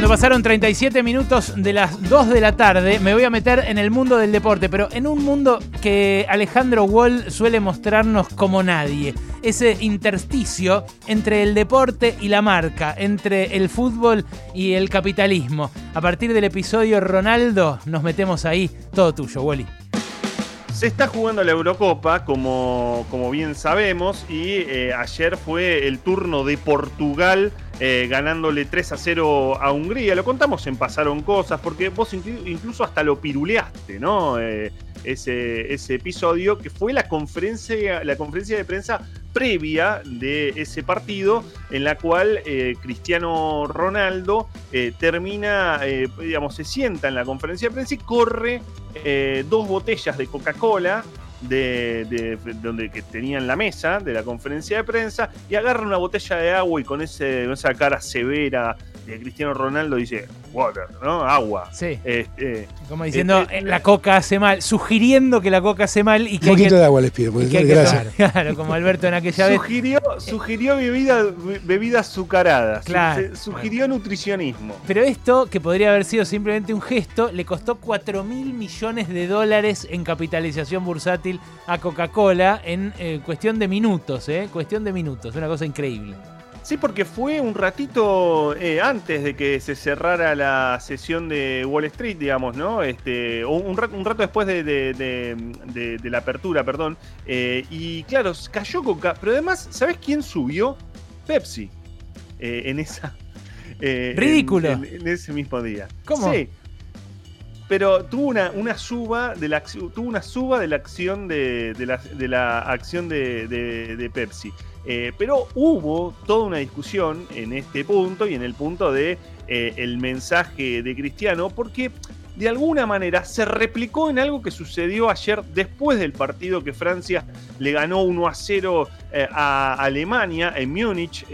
Cuando pasaron 37 minutos de las 2 de la tarde, me voy a meter en el mundo del deporte, pero en un mundo que Alejandro Wall suele mostrarnos como nadie. Ese intersticio entre el deporte y la marca, entre el fútbol y el capitalismo. A partir del episodio Ronaldo, nos metemos ahí. Todo tuyo, Wally. Se está jugando la Eurocopa, como, como bien sabemos, y eh, ayer fue el turno de Portugal eh, ganándole 3 a 0 a Hungría. Lo contamos en Pasaron Cosas, porque vos incluso hasta lo piruleaste, ¿no? Eh, ese, episodio, que fue la conferencia, la conferencia de prensa previa de ese partido, en la cual eh, Cristiano Ronaldo termina, digamos, se sienta en la conferencia de prensa y corre dos botellas de Coca-Cola. De, donde que tenía en la mesa de la conferencia de prensa y agarra una botella de agua y con, ese, con esa cara severa Cristiano Ronaldo dice water, ¿no? Agua. Sí. Este, Como diciendo, este, la coca hace mal, sugiriendo que la coca hace mal y que. Un poquito de agua les pido, gracias. Claro, como Alberto en aquella vez. Sugirió bebida, bebidas azucaradas. Claro. Sugirió nutricionismo. Pero esto, que podría haber sido simplemente un gesto, le costó 4 mil millones de dólares en capitalización bursátil a Coca-Cola en eh, cuestión de minutos, ¿eh? Cuestión de minutos. Una cosa increíble. Sí, porque fue un ratito eh, antes de que se cerrara la sesión de Wall Street, digamos, ¿no? Este, un, rato, un rato después de, la apertura, perdón. Eh, y claro, cayó Coca. Pero además, ¿sabes quién subió? Pepsi. Eh, en esa. Ridículo. En, ese mismo día. ¿Cómo? Sí. Pero tuvo una, una suba de la tuvo una suba de la acción de, de la acción de Pepsi. Eh, pero hubo toda una discusión en este punto y en el punto de eh, el mensaje de Cristiano, porque de alguna manera se replicó en algo que sucedió ayer después del partido que Francia le ganó 1 a 0 eh, a Alemania en Múnich,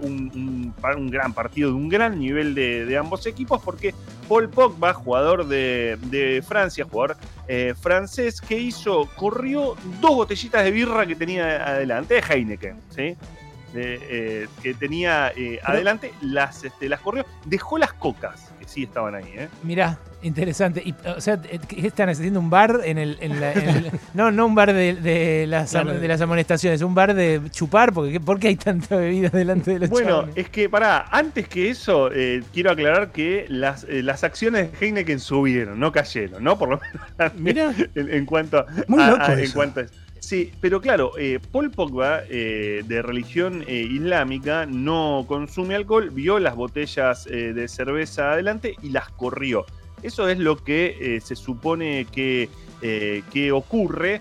un, gran partido de un gran nivel de ambos equipos, porque Paul Pogba, jugador de, Francia, jugador eh, francés, que hizo, corrió dos botellitas de birra que tenía adelante, de Heineken, ¿sí? Eh, que tenía eh, adelante, las, este, las corrió, dejó las cocas, que sí estaban ahí. ¿eh? Mirá, interesante. Y, o sea, ¿qué están haciendo? ¿Un bar en el...? no, no un bar de, las, de las amonestaciones, un bar de chupar, porque ¿por qué hay tanta bebida delante de los Bueno, es que, pará, antes que eso, quiero aclarar que las, las acciones de Heineken subieron, no cayeron, ¿no? Por lo menos Mira. En, cuanto Muy loco en cuanto a Sí, pero claro, eh, Paul Pogba, eh, de religión eh, islámica, no consume alcohol, vio las botellas de cerveza adelante y las corrió. Eso es lo que se supone que, que ocurre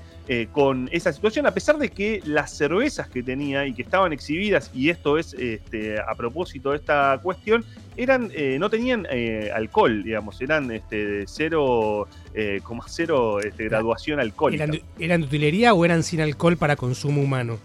con esa situación, a pesar de que las cervezas que tenía y que estaban exhibidas, y esto es este, a propósito de esta cuestión, eran, eh, no tenían eh, alcohol, digamos, eran este, cero, eh, como cero este, graduación alcohólica. ¿Eran de, utilería o eran sin alcohol para consumo humano?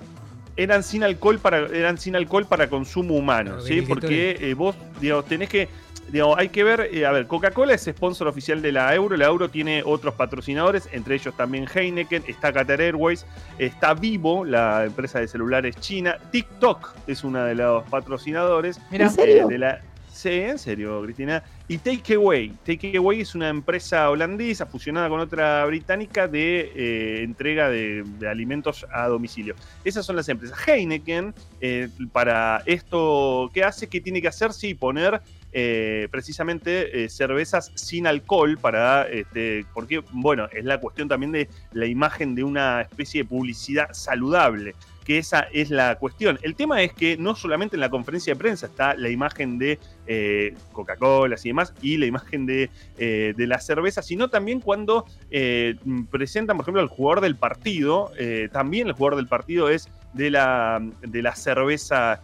Eran sin alcohol para, eran sin alcohol para consumo humano, ¿sí? Porque vos, digamos, tenés que Digamos, hay que ver, a ver, Coca-Cola es sponsor oficial de la Euro, la Euro tiene otros patrocinadores, entre ellos también Heineken, está Qatar Airways, está Vivo, la empresa de celulares china, TikTok es una de los patrocinadores de la Sí, en serio, Cristina. Y Takeaway. Takeaway es una empresa holandesa fusionada con otra británica de eh, entrega de, alimentos a domicilio. Esas son las empresas. Heineken, eh, para esto ¿qué hace, ¿qué tiene que hacer? Sí, poner eh, precisamente cervezas sin alcohol para, este, porque, bueno, es la cuestión también de la imagen de una especie de publicidad saludable que esa es la cuestión. El tema es que no solamente en la conferencia de prensa está la imagen de eh, Coca-Cola y demás, y la imagen de, eh, de la cerveza, sino también cuando eh, presentan, por ejemplo, al jugador del partido, también el jugador del partido es de la, de la cerveza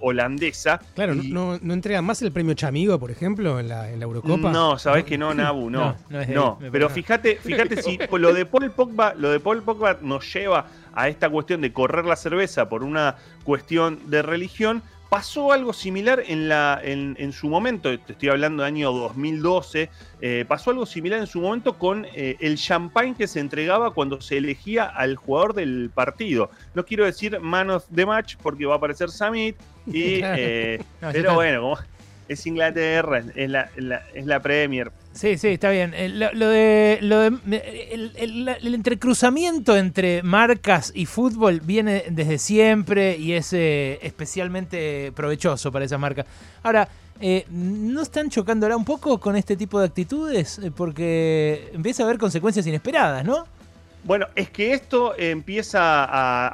holandesa. Claro, no, no, entregan más el premio Chamigo, por ejemplo, en la, en la Eurocopa. No, sabés que no, Nabu, no. no, pero fíjate, fíjate si lo de Paul Pogba, lo de Paul Pogba nos lleva a esta cuestión de correr la cerveza por una cuestión de religión, pasó algo similar en, la, en, su momento, te estoy hablando del año 2012, eh, pasó algo similar en su momento con eh, el champagne que se entregaba cuando se elegía al jugador del partido. No quiero decir man of the match porque va a aparecer Samit, y, eh, pero bueno, como es Inglaterra, es la, es la Premier. Sí, sí, está bien. Eh, lo, de, lo de el, entrecruzamiento entre marcas y fútbol viene desde siempre y es eh, especialmente provechoso para esas marcas. Ahora, eh, ¿no están chocándola un poco con este tipo de actitudes? Porque empieza a haber consecuencias inesperadas, ¿no? Bueno, es que esto empieza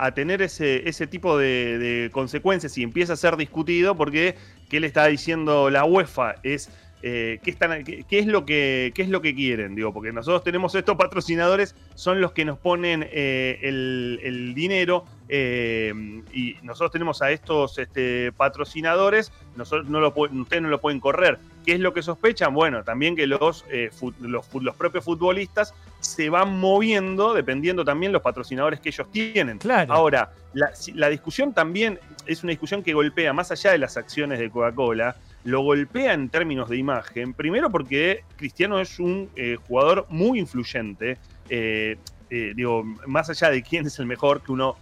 a, tener ese, ese tipo de, consecuencias y empieza a ser discutido porque ¿qué le está diciendo la UEFA? Es eh, ¿qué, están, qué, es lo que, qué es lo que quieren, digo, porque nosotros tenemos estos patrocinadores, son los que nos ponen eh, el, dinero eh, y nosotros tenemos a estos este, patrocinadores, nosotros no lo, ustedes no lo pueden correr. ¿Qué es lo que sospechan? Bueno, también que los, los, propios futbolistas se van moviendo dependiendo también los patrocinadores que ellos tienen. Claro. Ahora, la, la discusión también es una discusión que golpea más allá de las acciones de Coca-Cola, lo golpea en términos de imagen. Primero porque Cristiano es un eh, jugador muy influyente. Eh, eh, digo, más allá de quién es el mejor, que uno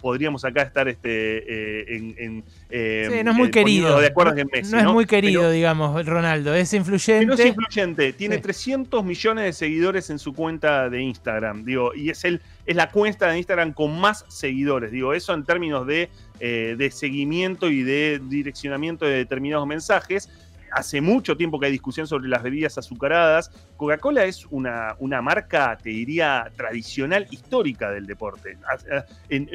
podríamos acá estar este, en, sí, no es muy querido. De acuerdo no, no, es muy querido, digamos, Ronaldo. Es influyente. No es influyente. Tiene 300 millones de seguidores en su cuenta de Instagram. Digo, y es el es la cuenta de Instagram con más seguidores. Digo, eso en términos de, eh, de seguimiento y de direccionamiento de determinados mensajes hace mucho tiempo que hay discusión sobre las bebidas azucaradas. Coca-Cola es una, una, marca, te diría, tradicional, histórica del deporte.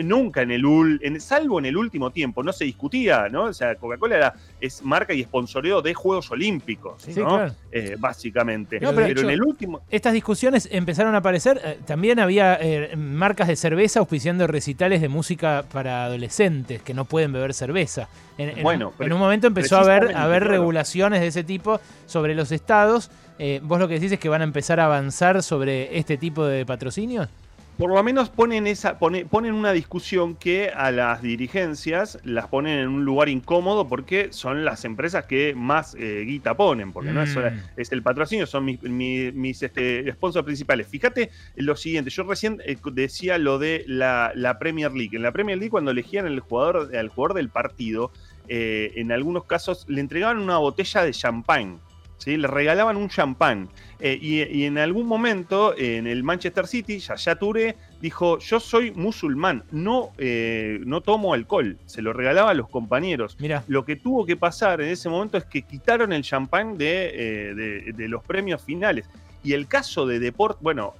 nunca en el, en, salvo en el último tiempo, no se discutía, ¿no? O sea, Coca-Cola es marca y sponsoreo de Juegos Olímpicos, ¿no? Eh, básicamente. pero, en el último... Estas discusiones empezaron a aparecer, eh, también había eh, marcas de cerveza auspiciando recitales de música para adolescentes que no pueden beber cerveza. En, bueno, en un momento empezó a haber, a haber regulaciones de ese tipo sobre los estados. Eh, ¿Vos lo que decís es que van a empezar a avanzar sobre este tipo de patrocinios? Por lo menos ponen, esa, ponen una discusión que a las dirigencias las ponen en un lugar incómodo porque son las empresas que más eh, guita ponen, porque no es, mm. es, el patrocinio, son mis, mis, este, sponsors principales. Fíjate lo siguiente, yo recién eh, decía lo de la, la, Premier League. En la Premier League cuando elegían el jugador, al jugador del partido, eh, en algunos casos le entregaban una botella de champán. ¿Sí? Le regalaban un champán. Eh, y, en algún momento en el Manchester City, Yaya Touré dijo, yo soy musulmán, no, eh, no tomo alcohol. Se lo regalaba a los compañeros. Lo que tuvo que pasar en ese momento es que quitaron el champán de, de los premios finales. Y el caso de Deport, bueno,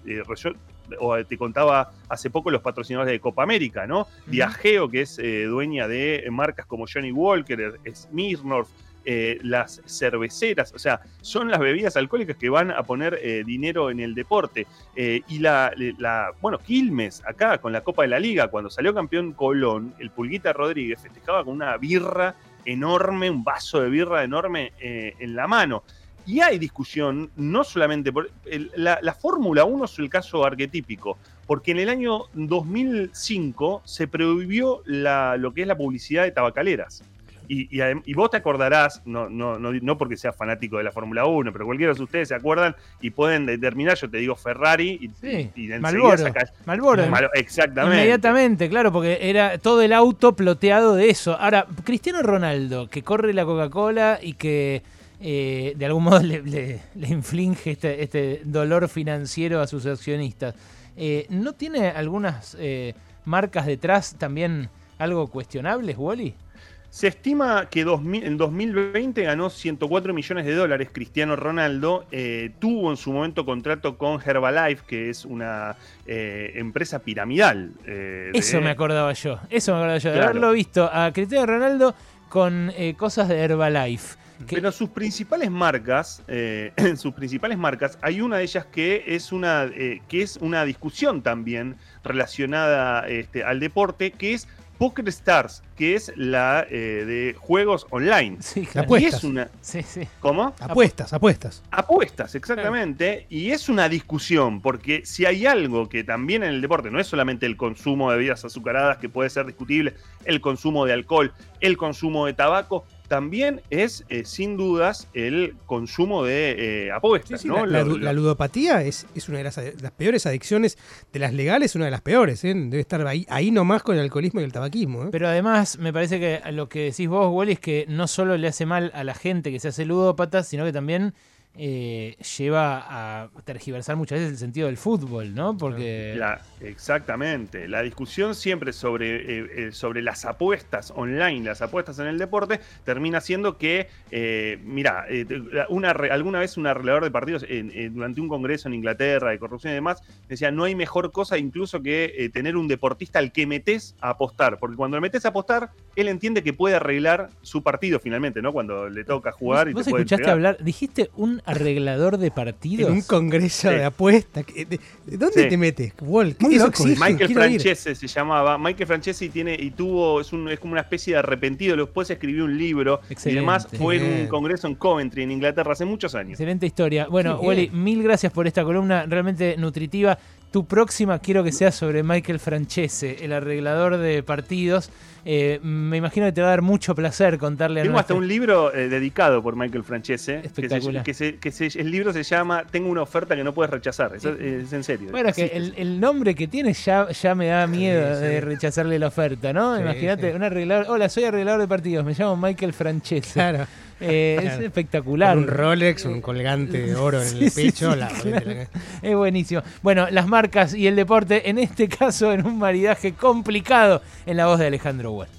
o te contaba hace poco los patrocinadores de Copa América, ¿no? Viajeo, que es eh, dueña de marcas como Johnny Walker, Smirnoff, eh, las cerveceras, o sea, son las bebidas alcohólicas que van a poner eh, dinero en el deporte. y la, bueno, Quilmes, acá con la Copa de la Liga, cuando salió campeón Colón, el Pulguita Rodríguez festejaba con una birra enorme, un vaso de birra enorme en la mano. Y hay discusión, no solamente por. la, Fórmula 1 es el caso arquetípico, porque en el año 2005 se prohibió lo que es la publicidad de tabacaleras. Y, y, vos te acordarás, no, no, no, no porque seas fanático de la Fórmula 1, pero cualquiera de ustedes se acuerdan y pueden determinar, yo te digo Ferrari y, sí, y, Malboro, Malboro. exactamente. Inmediatamente, claro, porque era todo el auto ploteado de eso. Ahora, Cristiano Ronaldo, que corre la Coca-Cola y que eh, de algún modo le, inflige este, este, dolor financiero a sus accionistas. Eh, ¿No tiene algunas eh, marcas detrás también algo cuestionables, Wally? Se estima que en 2020 ganó 104 millones de dólares Cristiano Ronaldo. tuvo en su momento contrato con Herbalife, que es una empresa piramidal. Eso me acordaba yo. Eso me acordaba yo. De haberlo visto a Cristiano Ronaldo con cosas de Herbalife. Pero sus principales marcas, eh, sus principales marcas, hay una de ellas que es una, eh, que es una discusión también relacionada este, al deporte, que es Poker Stars, que es la eh, de juegos online. Sí, apuestas. una... sí, sí. ¿Cómo? Apuestas, apuestas. Apuestas, exactamente. Y es una discusión, porque si hay algo que también en el deporte no es solamente el consumo de bebidas azucaradas, que puede ser discutible, el consumo de alcohol, el consumo de tabaco, también es, eh, sin dudas, el consumo de eh, apuestas. ¿no? la, ludopatía es, es una de las, peores adicciones de las legales, una de las peores. ¿eh? Debe estar ahí, ahí nomás con el alcoholismo y el tabaquismo. Pero además, me parece que lo que decís vos, Wally, es que no solo le hace mal a la gente que se hace ludópata, sino que también eh, lleva a tergiversar muchas veces el sentido del fútbol, ¿no? Porque... exactamente. La discusión siempre sobre, eh, eh, sobre las apuestas online, las apuestas en el deporte, termina siendo que, mira, una, alguna vez un arreglador de partidos durante un congreso en Inglaterra de corrupción y demás, decía, no hay mejor cosa incluso que tener un deportista al que metes a apostar, porque cuando le metes a apostar, él entiende que puede arreglar su partido finalmente, ¿no? Cuando le toca jugar. ¿Vos, y te escuchaste hablar? Dijiste un arreglador de partidos. En un congreso de apuestas. ¿De, dónde te metes? Wall, Michael Francese se llamaba. Michael Francese tiene, y tuvo, es, un, es como una especie de arrepentido. Después escribió un libro y además fue en un congreso en Coventry, en Inglaterra, hace muchos años. Excelente historia. Bueno, Wally, mil gracias por esta columna realmente nutritiva. Tu próxima quiero que sea sobre Michael Francese, el arreglador de partidos. Eh, me imagino que te va a dar mucho placer contarle a Tengo hasta un libro eh, dedicado por Michael Francese. Espectacular. Que, el libro se llama Tengo una oferta que no puedes rechazar. Es, en serio. Bueno, es que el, nombre que tiene ya, ya me da miedo de rechazarle la oferta, ¿no? Imagínate, un arreglador. Hola, soy arreglador de partidos. Me llamo Michael Francese. Claro. Eh, es espectacular. un Rolex, un colgante de oro en el pecho. es buenísimo. Bueno, las marcas y el deporte, en este caso, en un maridaje complicado en la voz de Alejandro Well.